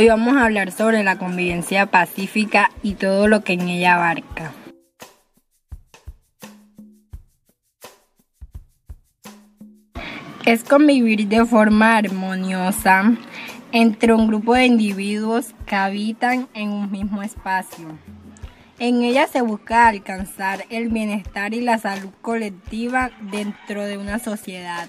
Hoy vamos a hablar sobre la convivencia pacífica y todo lo que en ella abarca. Es convivir de forma armoniosa entre un grupo de individuos que habitan en un mismo espacio. En ella se busca alcanzar el bienestar y la salud colectiva dentro de una sociedad.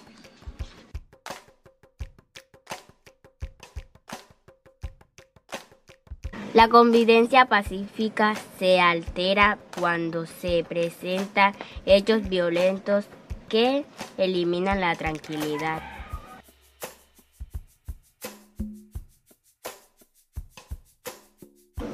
La convivencia pacífica se altera cuando se presentan hechos violentos que eliminan la tranquilidad.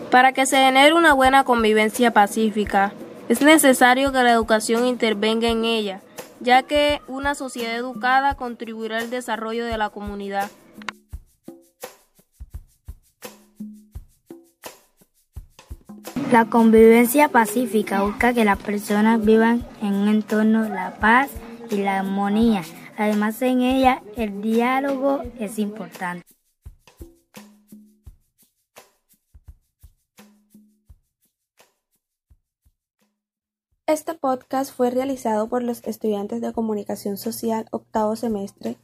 Para que se genere una buena convivencia pacífica, es necesario que la educación intervenga en ella, ya que una sociedad educada contribuirá al desarrollo de la comunidad. La convivencia pacífica busca que las personas vivan en un entorno de la paz y la armonía. Además, en ella el diálogo es importante. Este podcast fue realizado por los estudiantes de Comunicación Social octavo semestre,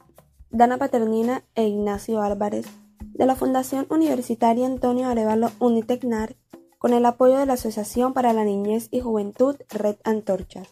Dana Paternina e Ignacio Álvarez, de la Fundación Universitaria Antonio Arevalo Unitecnar con el apoyo de la Asociación para la Niñez y Juventud Red Antorchas.